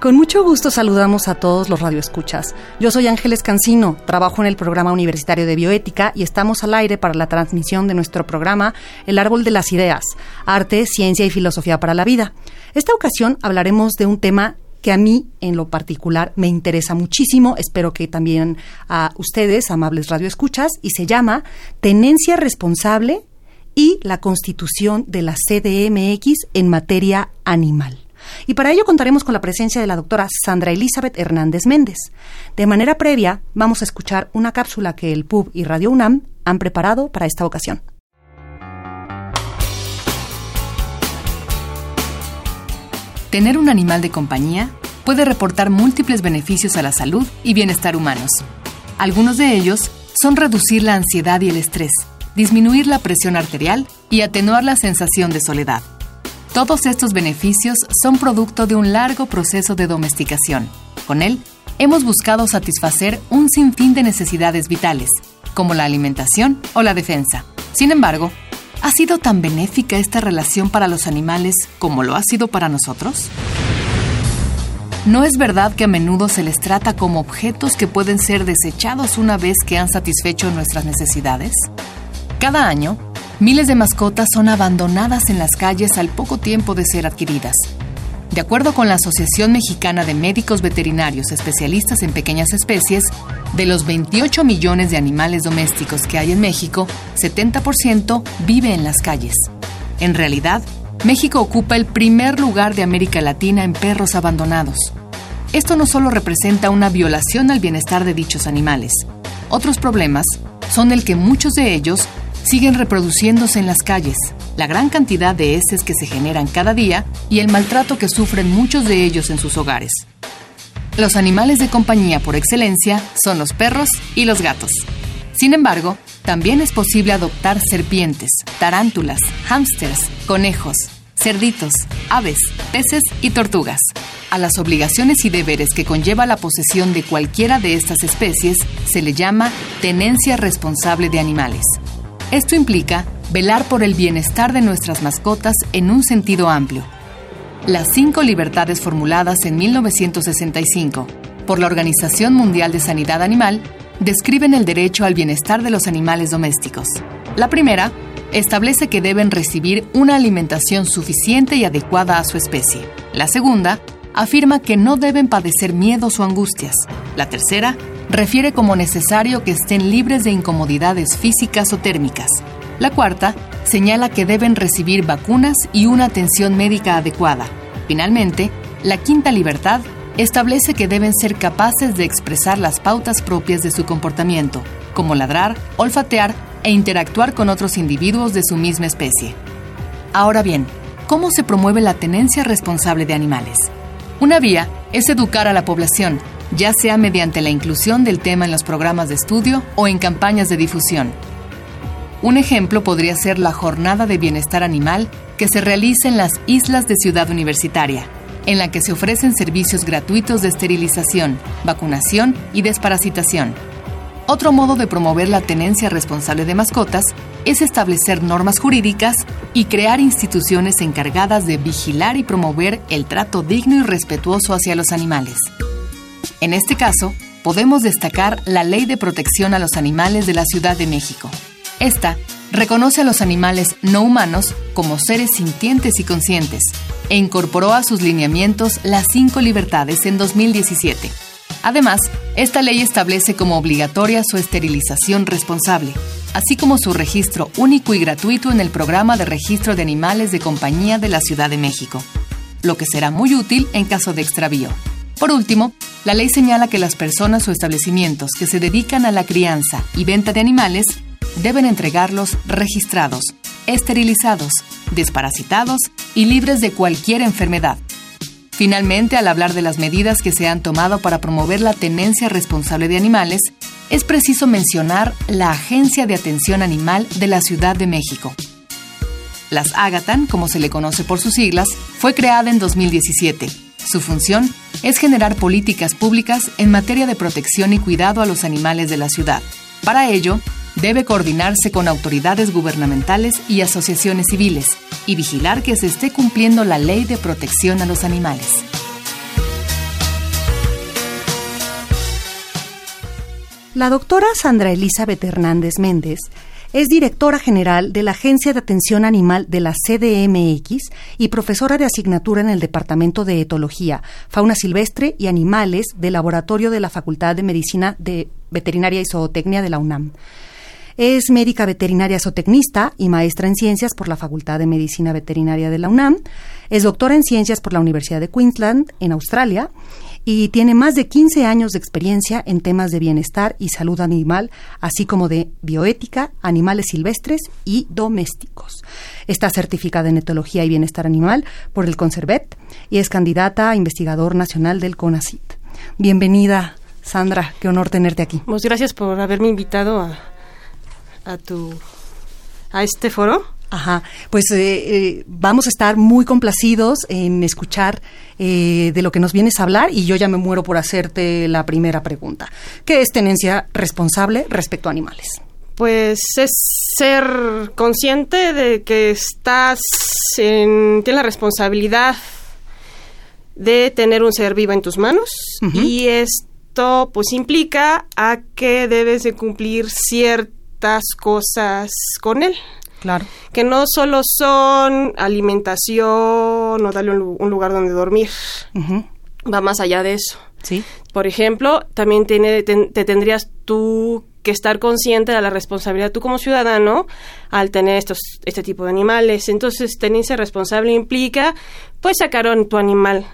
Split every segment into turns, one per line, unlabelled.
Con mucho gusto saludamos a todos los radioescuchas. Yo soy Ángeles Cancino, trabajo en el programa universitario de bioética y estamos al aire para la transmisión de nuestro programa El Árbol de las Ideas, Arte, Ciencia y Filosofía para la Vida. Esta ocasión hablaremos de un tema que a mí en lo particular me interesa muchísimo, espero que también a ustedes, amables radioescuchas, y se llama Tenencia Responsable y la Constitución de la CDMX en materia animal. Y para ello contaremos con la presencia de la doctora Sandra Elizabeth Hernández Méndez. De manera previa, vamos a escuchar una cápsula que el PUB y Radio UNAM han preparado para esta ocasión.
Tener un animal de compañía puede reportar múltiples beneficios a la salud y bienestar humanos. Algunos de ellos son reducir la ansiedad y el estrés, disminuir la presión arterial y atenuar la sensación de soledad. Todos estos beneficios son producto de un largo proceso de domesticación. Con él, hemos buscado satisfacer un sinfín de necesidades vitales, como la alimentación o la defensa. Sin embargo, ¿ha sido tan benéfica esta relación para los animales como lo ha sido para nosotros? ¿No es verdad que a menudo se les trata como objetos que pueden ser desechados una vez que han satisfecho nuestras necesidades? Cada año, Miles de mascotas son abandonadas en las calles al poco tiempo de ser adquiridas. De acuerdo con la Asociación Mexicana de Médicos Veterinarios Especialistas en Pequeñas Especies, de los 28 millones de animales domésticos que hay en México, 70% vive en las calles. En realidad, México ocupa el primer lugar de América Latina en perros abandonados. Esto no solo representa una violación al bienestar de dichos animales. Otros problemas son el que muchos de ellos siguen reproduciéndose en las calles, la gran cantidad de heces que se generan cada día y el maltrato que sufren muchos de ellos en sus hogares. Los animales de compañía por excelencia son los perros y los gatos. Sin embargo, también es posible adoptar serpientes, tarántulas, hámsters, conejos, cerditos, aves, peces y tortugas. A las obligaciones y deberes que conlleva la posesión de cualquiera de estas especies se le llama tenencia responsable de animales. Esto implica velar por el bienestar de nuestras mascotas en un sentido amplio. Las cinco libertades formuladas en 1965 por la Organización Mundial de Sanidad Animal describen el derecho al bienestar de los animales domésticos. La primera establece que deben recibir una alimentación suficiente y adecuada a su especie. La segunda afirma que no deben padecer miedos o angustias. La tercera refiere como necesario que estén libres de incomodidades físicas o térmicas. La cuarta señala que deben recibir vacunas y una atención médica adecuada. Finalmente, la quinta libertad establece que deben ser capaces de expresar las pautas propias de su comportamiento, como ladrar, olfatear e interactuar con otros individuos de su misma especie. Ahora bien, ¿cómo se promueve la tenencia responsable de animales? Una vía es educar a la población ya sea mediante la inclusión del tema en los programas de estudio o en campañas de difusión. Un ejemplo podría ser la Jornada de Bienestar Animal que se realiza en las islas de Ciudad Universitaria, en la que se ofrecen servicios gratuitos de esterilización, vacunación y desparasitación. Otro modo de promover la tenencia responsable de mascotas es establecer normas jurídicas y crear instituciones encargadas de vigilar y promover el trato digno y respetuoso hacia los animales. En este caso, podemos destacar la Ley de Protección a los Animales de la Ciudad de México. Esta reconoce a los animales no humanos como seres sintientes y conscientes e incorporó a sus lineamientos las cinco libertades en 2017. Además, esta ley establece como obligatoria su esterilización responsable, así como su registro único y gratuito en el programa de registro de animales de compañía de la Ciudad de México, lo que será muy útil en caso de extravío. Por último, la ley señala que las personas o establecimientos que se dedican a la crianza y venta de animales deben entregarlos registrados, esterilizados, desparasitados y libres de cualquier enfermedad. Finalmente, al hablar de las medidas que se han tomado para promover la tenencia responsable de animales, es preciso mencionar la Agencia de Atención Animal de la Ciudad de México. Las Agatan, como se le conoce por sus siglas, fue creada en 2017. Su función es generar políticas públicas en materia de protección y cuidado a los animales de la ciudad. Para ello, debe coordinarse con autoridades gubernamentales y asociaciones civiles y vigilar que se esté cumpliendo la ley de protección a los animales.
La doctora Sandra Elizabeth Hernández Méndez es directora general de la Agencia de Atención Animal de la CDMX y profesora de asignatura en el Departamento de Etología, Fauna Silvestre y Animales del Laboratorio de la Facultad de Medicina de Veterinaria y Zootecnia de la UNAM. Es médica veterinaria zootecnista y maestra en ciencias por la Facultad de Medicina Veterinaria de la UNAM. Es doctora en ciencias por la Universidad de Queensland, en Australia, y tiene más de 15 años de experiencia en temas de bienestar y salud animal, así como de bioética, animales silvestres y domésticos. Está certificada en etología y bienestar animal por el Conservet y es candidata a investigador nacional del CONACIT. Bienvenida, Sandra, qué honor tenerte aquí.
Muchas gracias por haberme invitado a, a tu a este foro.
Ajá, pues eh, eh, vamos a estar muy complacidos en escuchar eh, de lo que nos vienes a hablar y yo ya me muero por hacerte la primera pregunta. ¿Qué es tenencia responsable respecto a animales?
Pues es ser consciente de que estás en, tienes la responsabilidad de tener un ser vivo en tus manos y esto pues implica a que debes de cumplir ciertas cosas con él.
Claro.
Que no solo son alimentación o darle un, lugar donde dormir. Va más allá de eso.
Sí.
Por ejemplo, también tiene, te, tendrías tú que estar consciente de la responsabilidad tú como ciudadano al tener estos este tipo de animales. Entonces, tenerse responsable implica pues sacar a tu animal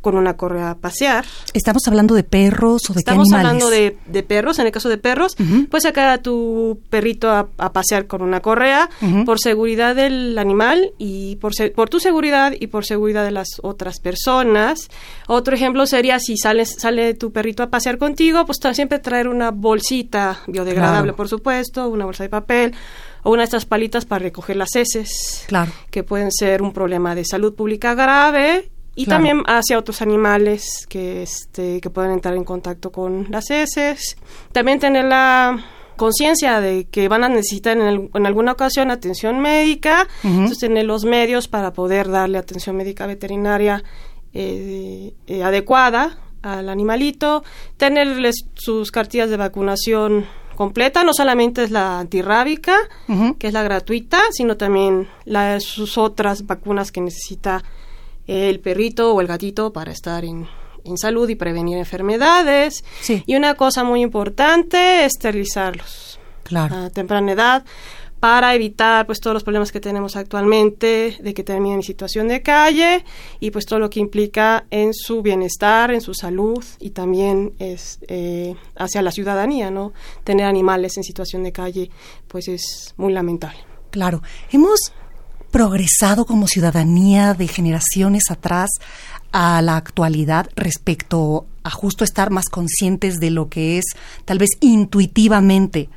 con una correa a pasear.
¿Estamos hablando de perros o de
Estamos
qué animales?
hablando de, perros, en el caso de perros, puedes sacar a tu perrito a, pasear con una correa por seguridad del animal y por, por tu seguridad y por seguridad de las otras personas. Otro ejemplo sería si sales, sale tu perrito a pasear contigo, pues siempre traer una bolsita biodegradable, por supuesto, una bolsa de papel o una de estas palitas para recoger las heces,
claro.
que pueden ser un problema de salud pública grave y también hacia otros animales que, este, que pueden entrar en contacto con las heces. También tener la conciencia de que van a necesitar en, alguna ocasión atención médica, entonces tener los medios para poder darle atención médica veterinaria eh, eh, adecuada al animalito, tenerles sus cartillas de vacunación completa, no solamente es la antirrábica, que es la gratuita, sino también las, sus otras vacunas que necesita el perrito o el gatito para estar en, salud y prevenir enfermedades. Y una cosa muy importante, esterilizarlos
claro.
a temprana edad para evitar pues todos los problemas que tenemos actualmente de que terminen en situación de calle y pues todo lo que implica en su bienestar, en su salud y también es eh, hacia la ciudadanía, ¿no? Tener animales en situación de calle pues es muy lamentable.
Claro, hemos progresado como ciudadanía de generaciones atrás a la actualidad respecto a justo estar más conscientes de lo que es tal vez intuitivamente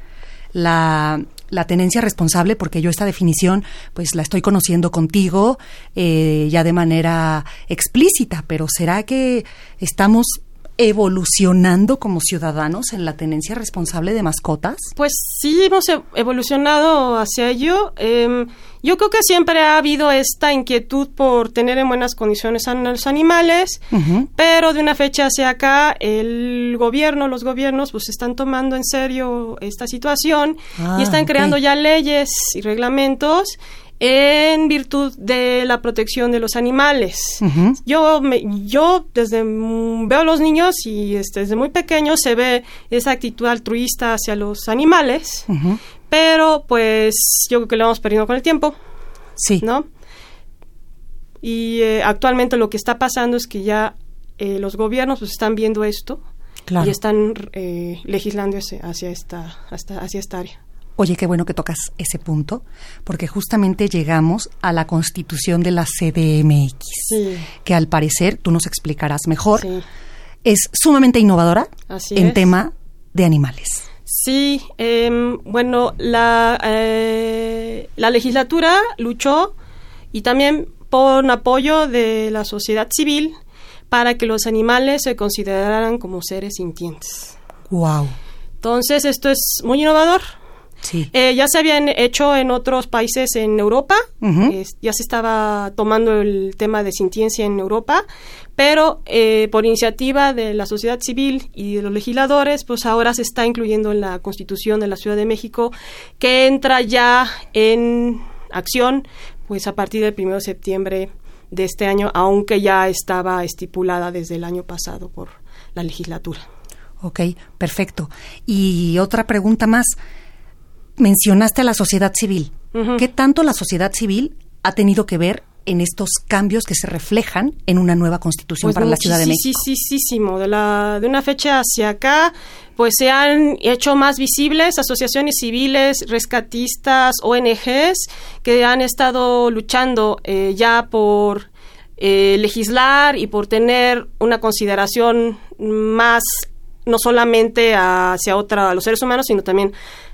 la, tenencia responsable, porque yo esta definición pues la estoy conociendo contigo eh, ya de manera explícita, pero ¿será que estamos evolucionando como ciudadanos en la tenencia responsable de mascotas?
Pues sí, hemos e-, evolucionado hacia ello. Em, yo creo que siempre ha habido esta inquietud por tener en buenas condiciones a los animales, pero de una fecha hacia acá el gobierno, los gobiernos, pues están tomando en serio esta situación y ah, están creando ya leyes y reglamentos en virtud de la protección de los animales. Yo me, yo desde veo a los niños y este, desde muy pequeño se ve esa actitud altruista hacia los animales, pero pues yo creo que lo hemos perdido con el tiempo.
Sí.
¿No? Y eh, actualmente lo que está pasando es que ya eh, los gobiernos pues, están viendo esto y están eh, legislando hacia, esta, hacia esta área.
Oye, qué bueno que tocas ese punto, porque justamente llegamos a la constitución de la CDMX, que al parecer, tú nos explicarás mejor, es sumamente innovadora en tema de animales.
Sí, em, bueno, la, eh, la legislatura luchó y también por apoyo de la sociedad civil para que los animales se consideraran como seres sintientes.
Wow.
Entonces, esto es muy innovador eh, ya se habían hecho en otros países en Europa, ya se estaba tomando el tema de sintiencia en Europa, pero eh, por iniciativa de la sociedad civil y de los legisladores, pues ahora se está incluyendo en la Constitución de la Ciudad de México, que entra ya en acción pues a partir del 1 de septiembre de este año, aunque ya estaba estipulada desde el año pasado por la legislatura.
Ok, perfecto. Y otra pregunta más mencionaste a la sociedad civil. ¿Qué tanto la sociedad civil ha tenido que ver en estos cambios que se reflejan en una nueva constitución pues para la Ciudad de México?
Sí, sí, sí, de, la, de una fecha hacia acá, pues se han hecho más visibles asociaciones civiles, rescatistas, ONGs, que han estado luchando eh, ya por eh, legislar y por tener una consideración más no solamente hacia otra, a los seres humanos, sino también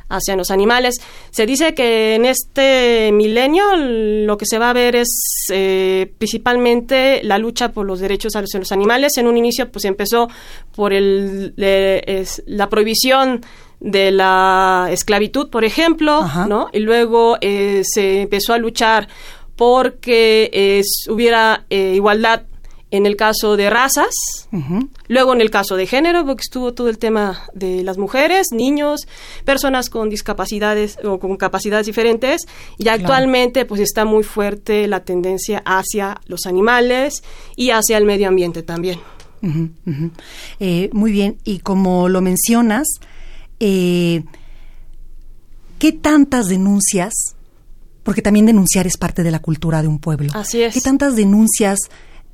hacia los animales. Se dice que en este milenio lo que se va a ver es eh, principalmente la lucha por los derechos de los animales. En un inicio pues empezó por el, la prohibición de la esclavitud, por ejemplo, ¿no? Y luego eh, se empezó a luchar porque hubiera eh, igualdad en el caso de razas, luego en el caso de género, porque estuvo todo el tema de las mujeres, niños, personas con discapacidades o con capacidades diferentes, y actualmente pues está muy fuerte la tendencia hacia los animales y hacia el medio ambiente también.
Eh, muy bien, y como lo mencionas, eh, ¿qué tantas denuncias porque también denunciar es parte de la cultura de un pueblo.
Así es.
¿Qué tantas denuncias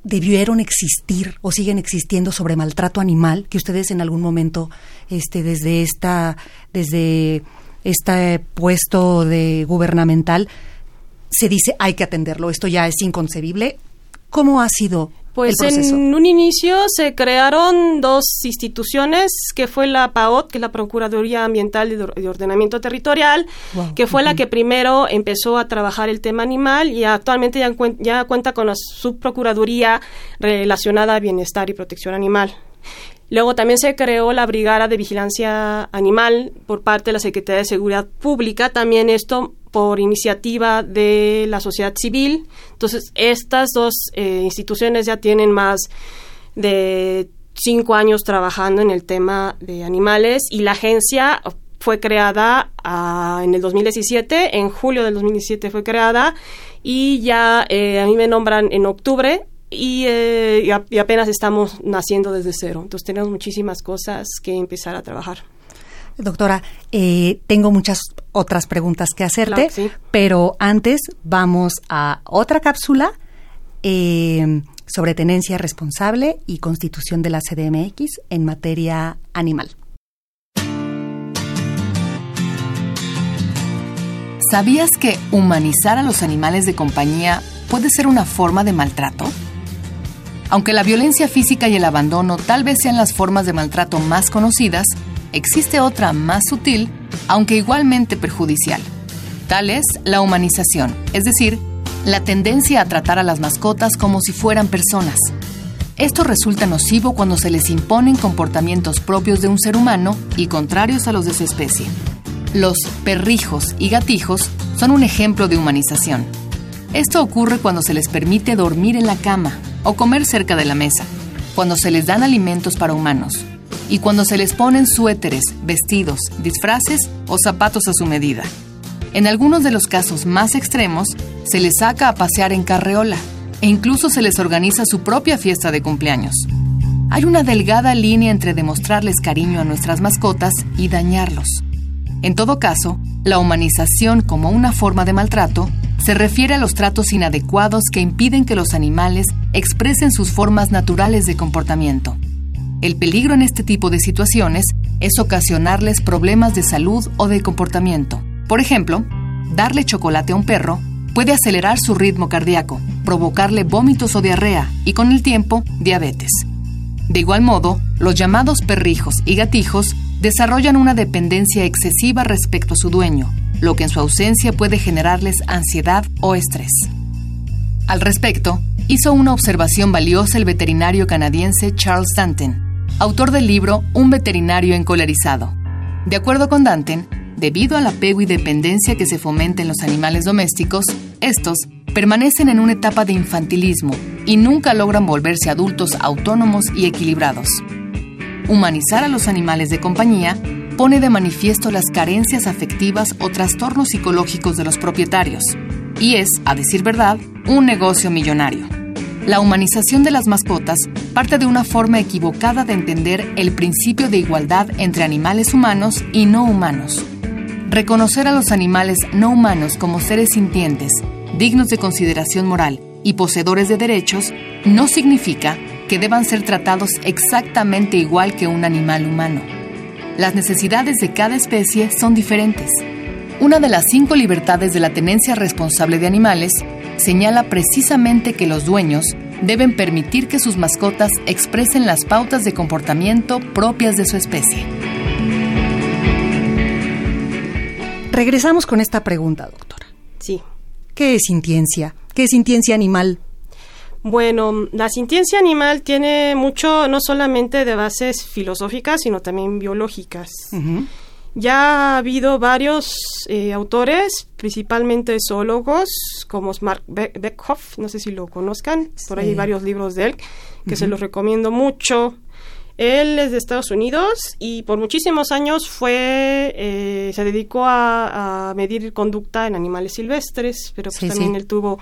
debieron existir o siguen existiendo sobre maltrato animal que ustedes en algún momento este desde esta desde este puesto de gubernamental se dice hay que atenderlo esto ya es inconcebible cómo ha sido
pues en un inicio se crearon dos instituciones, que fue la PAOT, que es la Procuraduría Ambiental y de Ordenamiento Territorial, que fue la que primero empezó a trabajar el tema animal y actualmente ya, ya cuenta con la subprocuraduría relacionada a bienestar y protección animal. Luego también se creó la Brigada de Vigilancia Animal por parte de la Secretaría de Seguridad Pública. También esto por iniciativa de la sociedad civil. Entonces, estas dos eh, instituciones ya tienen más de cinco años trabajando en el tema de animales y la agencia fue creada ah, en el 2017, en julio del 2017 fue creada y ya eh, a mí me nombran en octubre y, eh, y, apenas estamos naciendo desde cero. Entonces tenemos muchísimas cosas que empezar a trabajar.
Doctora, eh, tengo muchas otras preguntas que hacerte, pero antes vamos a otra cápsula eh, sobre tenencia responsable y constitución de la CDMX en materia animal.
¿Sabías que humanizar a los animales de compañía puede ser una forma de maltrato? Aunque la violencia física y el abandono tal vez sean las formas de maltrato más conocidas, existe otra más sutil, aunque igualmente perjudicial. Tal es la humanización, es decir, la tendencia a tratar a las mascotas como si fueran personas. Esto resulta nocivo cuando se les imponen comportamientos propios de un ser humano y contrarios a los de su especie. Los perrijos y gatijos son un ejemplo de humanización. Esto ocurre cuando se les permite dormir en la cama o comer cerca de la mesa, cuando se les dan alimentos para humanos, y cuando se les ponen suéteres, vestidos, disfraces o zapatos a su medida. En algunos de los casos más extremos, se les saca a pasear en carreola e incluso se les organiza su propia fiesta de cumpleaños. Hay una delgada línea entre demostrarles cariño a nuestras mascotas y dañarlos. En todo caso, la humanización como una forma de maltrato se refiere a los tratos inadecuados que impiden que los animales expresen sus formas naturales de comportamiento. El peligro en este tipo de situaciones es ocasionarles problemas de salud o de comportamiento, Por ejemplo, darle chocolate a un perro puede acelerar su ritmo cardíaco, provocarle vómitos o diarrea y con el tiempo diabetes. De igual modo, los llamados perrijos y gatijos desarrollan una dependencia excesiva respecto a su dueño, lo que en su ausencia puede generarles ansiedad o estrés. Al respecto, hizo una observación valiosa el veterinario canadiense Charles Danton, autor del libro Un veterinario encolerizado. De acuerdo con Danton, debido al apego y dependencia que se fomenta en los animales domésticos, estos permanecen en una etapa de infantilismo y nunca logran volverse adultos autónomos y equilibrados. Humanizar a los animales de compañía pone de manifiesto las carencias afectivas o trastornos psicológicos de los propietarios, y es, a decir verdad, un negocio millonario. La humanización de las mascotas parte de una forma equivocada de entender el principio de igualdad entre animales humanos y no humanos. Reconocer a los animales no humanos como seres sintientes, dignos de consideración moral y poseedores de derechos no significa que deban ser tratados exactamente igual que un animal humano. Las necesidades de cada especie son diferentes. Una de las cinco libertades de la tenencia responsable de animales señala precisamente que los dueños deben permitir que sus mascotas expresen las pautas de comportamiento propias de su especie.
Regresamos con esta pregunta, doctora.
Sí.
¿Qué es sintiencia? ¿Qué es sintiencia animal?
Bueno, la sintiencia animal tiene mucho, no solamente de bases filosóficas, sino también biológicas. Ya ha habido varios eh, autores, principalmente zoólogos, como Mark Beckhoff, no sé si lo conozcan, por ahí hay varios libros de él, que se los recomiendo mucho. Él es de Estados Unidos y por muchísimos años fue, eh, se dedicó a, medir conducta en animales silvestres, pero pues también él tuvo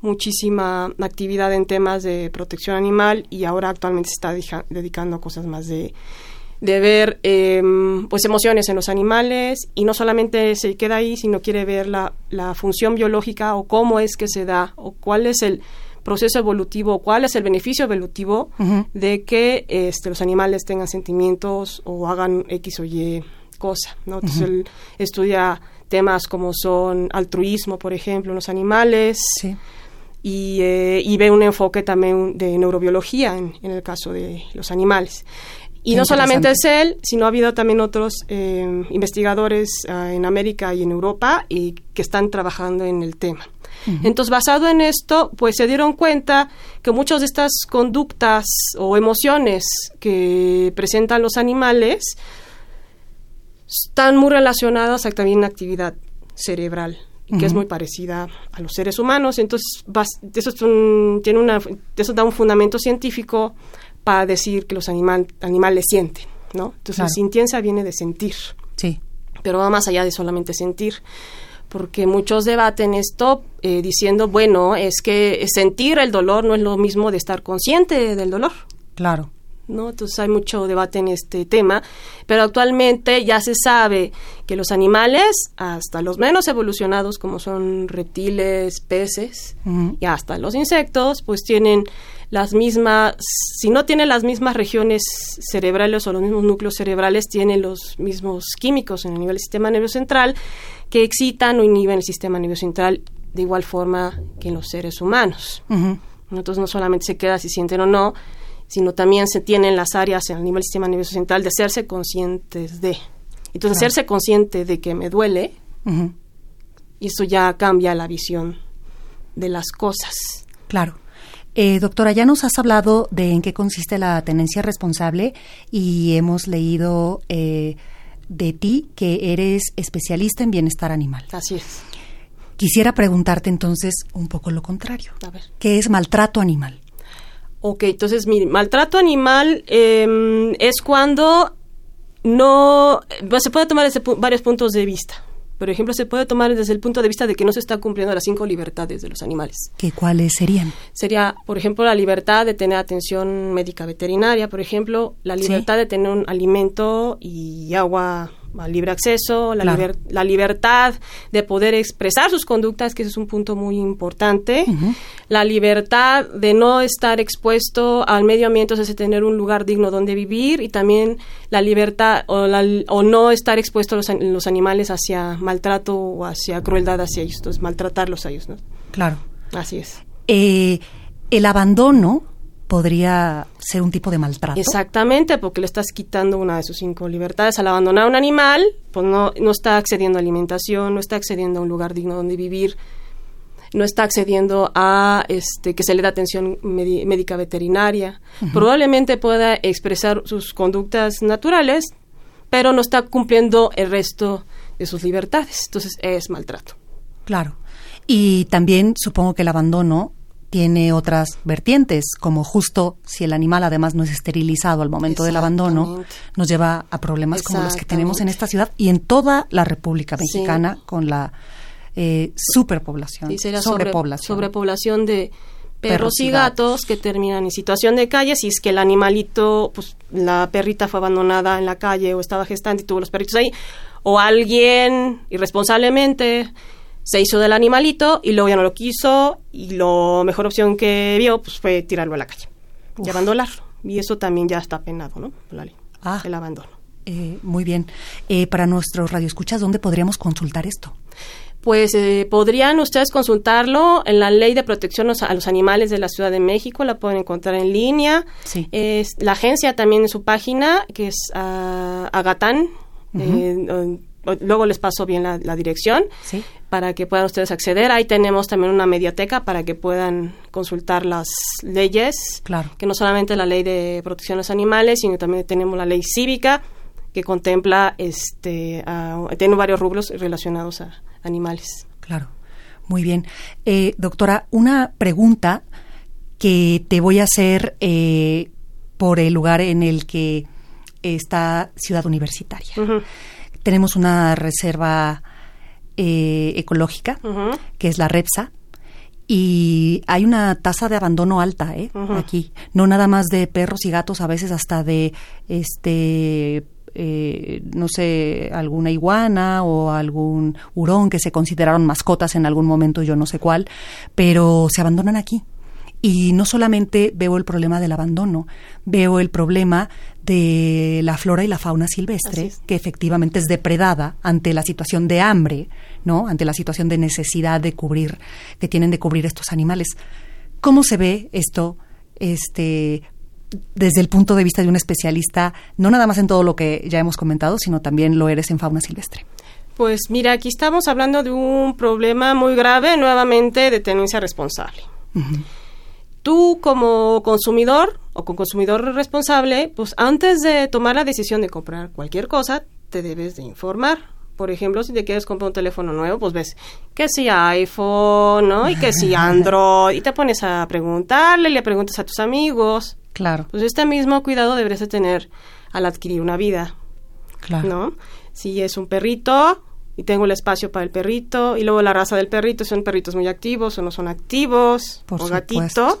muchísima actividad en temas de protección animal y ahora actualmente se está dedicando a cosas más de, de ver em, pues emociones en los animales y no solamente se queda ahí, sino quiere ver la, la función biológica o cómo es que se da o cuál es el proceso evolutivo, cuál es el beneficio evolutivo de que este, los animales tengan sentimientos o hagan X o Y cosa, ¿no? Entonces él estudia temas como son altruismo, por ejemplo, en los animales, y, eh, y, ve un enfoque también de neurobiología en, en el caso de los animales. Y no solamente es él, sino ha habido también otros eh, investigadores ah, en América y en Europa y que están trabajando en el tema. Entonces, basado en esto, pues se dieron cuenta que muchas de estas conductas o emociones que presentan los animales están muy relacionadas a también actividad cerebral que es muy parecida a los seres humanos. Entonces, eso, tiene una, eso da un fundamento científico para decir que los animales sienten, ¿no? Entonces, la sintiencia viene de sentir.
Sí.
Pero va más allá de solamente sentir porque muchos debaten esto eh, diciendo, bueno, es que sentir el dolor no es lo mismo de estar consciente del dolor.
Claro.
¿no? Entonces hay mucho debate en este tema, pero actualmente ya se sabe que los animales, hasta los menos evolucionados como son reptiles, peces y hasta los insectos, pues tienen las mismas, si no tienen las mismas regiones cerebrales o los mismos núcleos cerebrales, tienen los mismos químicos en el nivel del sistema nervioso central que excitan o inhiben el sistema nervioso central de igual forma que en los seres humanos. Entonces no solamente se queda si sienten o no, sino también se tienen las áreas en el nivel del sistema nervioso central de hacerse conscientes de. Entonces, hacerse consciente de que me duele, y eso ya cambia la visión de las cosas.
Claro. Eh, doctora, ya nos has hablado de en qué consiste la tenencia responsable y hemos leído eh, de ti que eres especialista en bienestar animal.
Así es.
Quisiera preguntarte entonces un poco lo contrario.
A ver.
¿Qué es maltrato animal?
Ok, entonces, mire, maltrato animal em, es cuando no... Se puede tomar desde varios puntos de vista. Por ejemplo, se puede tomar desde el punto de vista de que no se está cumpliendo las cinco libertades de los animales.
¿Qué cuáles serían?
Sería, por ejemplo, la libertad de tener atención médica veterinaria, por ejemplo, la libertad de tener un alimento y agua libre acceso, la, la, libertad de poder expresar sus conductas, que ese es un punto muy importante, la libertad de no estar expuesto al medio ambiente, es decir, tener un lugar digno donde vivir y también la libertad o, o no estar expuesto a los, los, animales hacia maltrato o hacia crueldad hacia ellos, entonces maltratarlos a ellos, ¿no?
Claro.
Así es.
Eh, el abandono podría ser un tipo de maltrato.
Exactamente, porque le estás quitando una de sus cinco libertades. Al abandonar a un animal, pues no, no está accediendo a alimentación, no está accediendo a un lugar digno donde vivir, no está accediendo a este que se le dé atención médica veterinaria. Probablemente pueda expresar sus conductas naturales, pero no está cumpliendo el resto de sus libertades. Entonces es maltrato.
Claro. Y también supongo que el abandono tiene otras vertientes, como justo si el animal además no es esterilizado al momento del abandono, nos lleva a problemas como los que tenemos en esta ciudad y en toda la República Mexicana con la eh, superpoblación, sobrepoblación.
sobrepoblación de perros, y gatos que terminan en situación de calle si es que el animalito, pues la perrita fue abandonada en la calle o estaba gestante y tuvo los perritos ahí, o alguien irresponsablemente se hizo del animalito y luego ya no lo quiso y la mejor opción que vio pues fue tirarlo a la calle y abandonarlo. Y eso también ya está penado, ¿no? La ah, el abandono.
Eh, muy bien. Eh, para nuestros radioescuchas, ¿dónde podríamos consultar esto?
Pues eh, podrían ustedes consultarlo en la Ley de Protección a los Animales de la Ciudad de México, la pueden encontrar en línea. Sí. La agencia también en su página, que es uh, Agatán, luego les paso bien la, dirección para que puedan ustedes acceder. Ahí tenemos también una mediateca para que puedan consultar las leyes,
claro.
que no solamente la ley de protección de los animales, sino también tenemos la ley cívica que contempla, este, tiene varios rubros relacionados a animales.
Claro, muy bien. Eh, doctora, una pregunta que te voy a hacer eh, por el lugar en el que está Ciudad Universitaria tenemos una reserva eh, ecológica, que es la REPSA, y hay una tasa de abandono alta ¿eh? aquí. No nada más de perros y gatos, a veces hasta de, este, eh, no sé, alguna iguana o algún hurón que se consideraron mascotas en algún momento, yo no sé cuál, pero se abandonan aquí. Y no solamente veo el problema del abandono, veo el problema de la flora y la fauna silvestre, que efectivamente es depredada ante la situación de hambre, ¿no? Ante la situación de necesidad de cubrir, que tienen de cubrir estos animales. ¿Cómo se ve esto este, desde el punto de vista de un especialista, no nada más en todo lo que ya hemos comentado, sino también lo eres en fauna silvestre?
Pues mira, aquí estamos hablando de un problema muy grave, nuevamente, de tenencia responsable tú como consumidor o con consumidor responsable, pues antes de tomar la decisión de comprar cualquier cosa, te debes de informar. Por ejemplo, si te quieres comprar un teléfono nuevo, pues ves que si iPhone, ¿no? Y que si Android, y te pones a preguntarle, le preguntas a tus amigos.
Claro.
Pues este mismo cuidado deberías de tener al adquirir una vida.
Claro.
¿No? Si es un perrito, y tengo el espacio para el perrito, y luego la raza del perrito, son perritos muy activos o no son activos,
Por
o gatito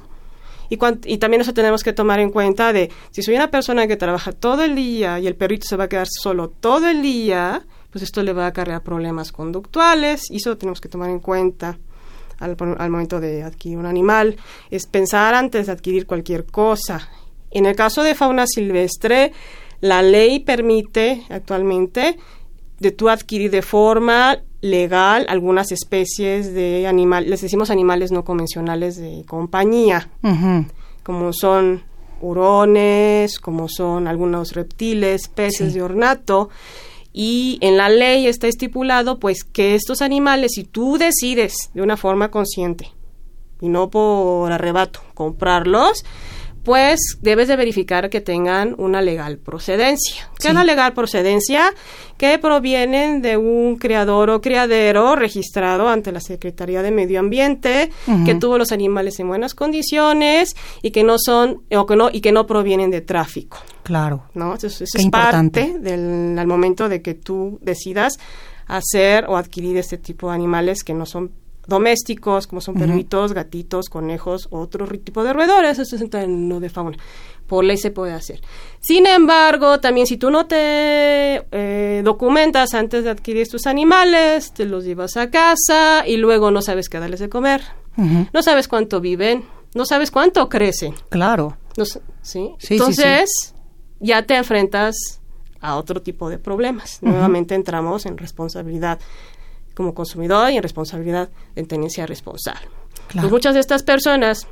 y, y también eso tenemos que tomar en cuenta de si soy una persona que trabaja todo el día y el perrito se va a quedar solo todo el día, pues esto le va a acarrear problemas conductuales y eso tenemos que tomar en cuenta al, al momento de adquirir un animal. Es pensar antes de adquirir cualquier cosa. En el caso de fauna silvestre, la ley permite actualmente de tú adquirir de forma legal algunas especies de animales, les decimos animales no convencionales de compañía, como son hurones, como son algunos reptiles, peces de ornato, y en la ley está estipulado pues que estos animales, si tú decides de una forma consciente y no por arrebato comprarlos, pues debes de verificar que tengan una legal procedencia. ¿Qué es la legal procedencia? Que provienen de un criador o criadero registrado ante la Secretaría de Medio Ambiente, que tuvo los animales en buenas condiciones y que no son o que no y que no provienen de tráfico.
Claro.
¿No? Eso, es parte del al momento de que tú decidas hacer o adquirir este tipo de animales que no son domésticos, como son perritos, gatitos, conejos, otro tipo de roedores, eso entra en lo de fauna. Por ley se puede hacer. Sin embargo, también si tú no te eh, documentas antes de adquirir tus animales, te los llevas a casa y luego no sabes qué darles de comer, no sabes cuánto viven, no sabes cuánto crecen.
Claro.
¿sí? Entonces, ya te enfrentas a otro tipo de problemas. Nuevamente entramos en responsabilidad como consumidor y en responsabilidad de tenencia responsable. Pues muchas de estas personas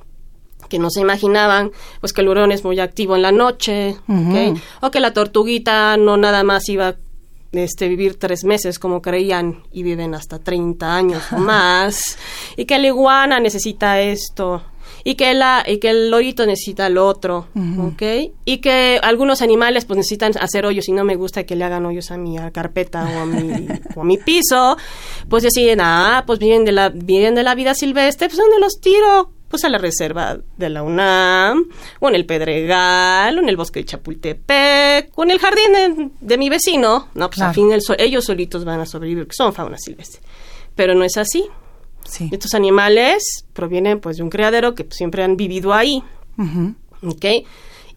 que no se imaginaban pues que el hurón es muy activo en la noche, o que la tortuguita no nada más iba a este, vivir tres meses como creían y viven hasta 30 años o más, y que la iguana necesita esto, y que la y que el lorito necesita el otro, ¿ok? Y que algunos animales pues necesitan hacer hoyos y no me gusta que le hagan hoyos a mi carpeta o a mi o a mi piso, pues deciden, ah, pues vienen de la vienen de la vida silvestre, pues ¿dónde los tiro? Pues a la reserva de la UNAM, o en el Pedregal, o en el bosque de Chapultepec, o en el jardín de, mi vecino, no, pues al fin ellos solitos van a sobrevivir, que son fauna silvestre. Pero no es así. Estos animales provienen pues de un criadero que siempre han vivido ahí.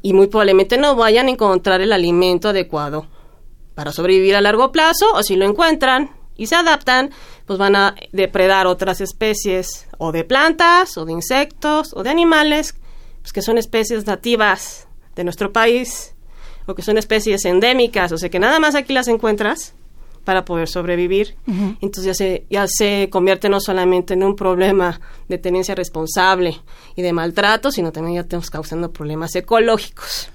Y muy probablemente no vayan a encontrar el alimento adecuado para sobrevivir a largo plazo o si lo encuentran y se adaptan, pues van a depredar otras especies o de plantas o de insectos o de animales pues que son especies nativas de nuestro país o que son especies endémicas, o sea que nada más aquí las encuentras para poder sobrevivir. Entonces ya se, ya se convierte no solamente en un problema de tenencia responsable y de maltrato, sino también ya estamos causando problemas ecológicos.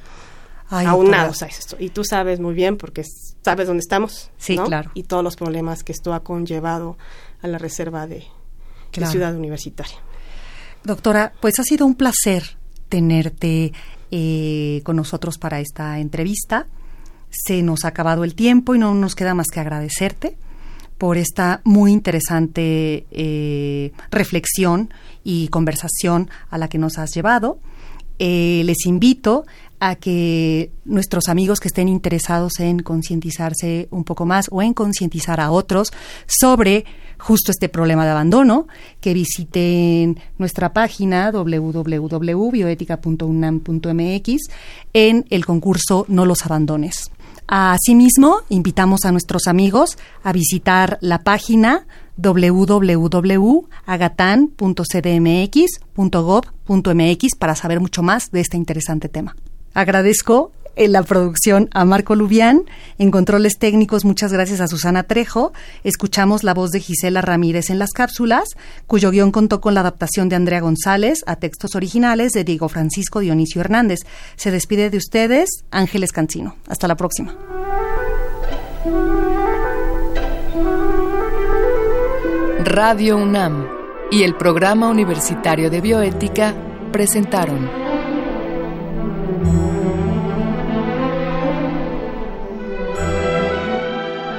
aunados a esto. Y tú sabes muy bien porque sabes dónde estamos.
Sí, claro.
Y todos los problemas que esto ha conllevado a la reserva de, Ciudad Universitaria.
Doctora, pues ha sido un placer tenerte eh, con nosotros para esta entrevista se nos ha acabado el tiempo y no nos queda más que agradecerte por esta muy interesante eh, reflexión y conversación a la que nos has llevado. Eh, les invito a que nuestros amigos que estén interesados en concientizarse un poco más o en concientizar a otros sobre justo este problema de abandono, que visiten nuestra página www.bioética.unam.mx en el concurso No los abandones. Asimismo, invitamos a nuestros amigos a visitar la página www.agatan.cdmx.gov.mx para saber mucho más de este interesante tema. Agradezco en la producción a Marco Lubián, en controles técnicos muchas gracias a Susana Trejo, escuchamos la voz de Gisela Ramírez en las cápsulas, cuyo guion contó con la adaptación de Andrea González a textos originales de Diego Francisco Dionisio Hernández. Se despide de ustedes Ángeles Cancino. Hasta la próxima.
Radio UNAM y el Programa Universitario de Bioética presentaron